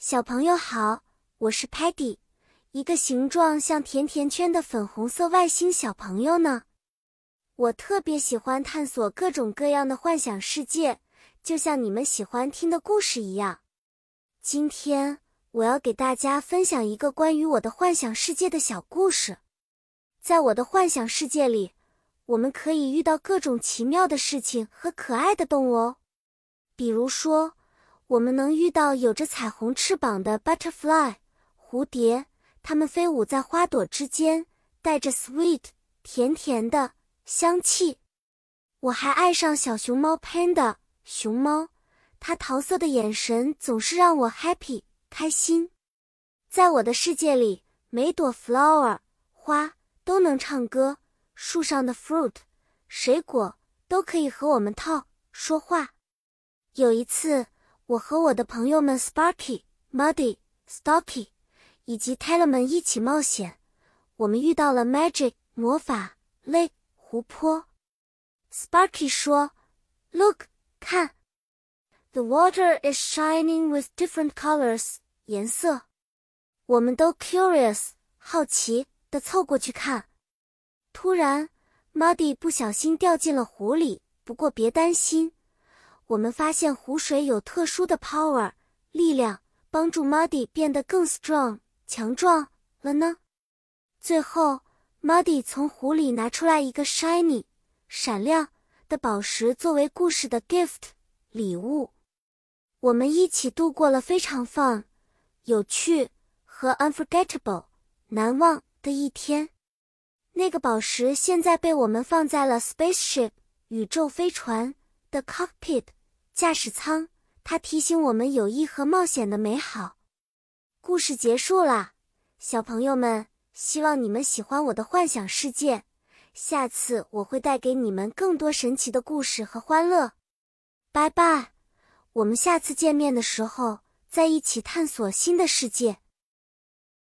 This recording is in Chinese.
小朋友好，我是 Patty，一个形状像甜甜圈的粉红色外星小朋友呢。我特别喜欢探索各种各样的幻想世界，就像你们喜欢听的故事一样。今天我要给大家分享一个关于我的幻想世界的小故事。在我的幻想世界里，我们可以遇到各种奇妙的事情和可爱的动物哦，比如说。我们能遇到有着彩虹翅膀的 butterfly 蝴蝶，它们飞舞在花朵之间，带着 sweet 甜甜的香气。我还爱上小熊猫 panda 熊猫，它桃色的眼神总是让我 happy 开心。在我的世界里，每朵 flower 花都能唱歌，树上的 fruit 水果都可以和我们 talk 说话。有一次。我和我的朋友们 Sparky、Muddy、Stocky 以及 Taylor 们一起冒险。我们遇到了 Magic 魔法 Lake 湖泊。Sparky 说：“Look，看，The water is shining with different colors，颜色。”我们都 curious 好奇的凑过去看。突然，Muddy 不小心掉进了湖里。不过别担心。我们发现湖水有特殊的 power 力量，帮助 Muddy 变得更 strong 强壮了呢。最后，Muddy 从湖里拿出来一个 shiny 闪亮的宝石作为故事的 gift 礼物。我们一起度过了非常 fun 有趣和 unforgettable 难忘的一天。那个宝石现在被我们放在了 spaceship 宇宙飞船的 cockpit。驾驶舱，它提醒我们友谊和冒险的美好。故事结束啦，小朋友们，希望你们喜欢我的幻想世界。下次我会带给你们更多神奇的故事和欢乐。拜拜，我们下次见面的时候再一起探索新的世界。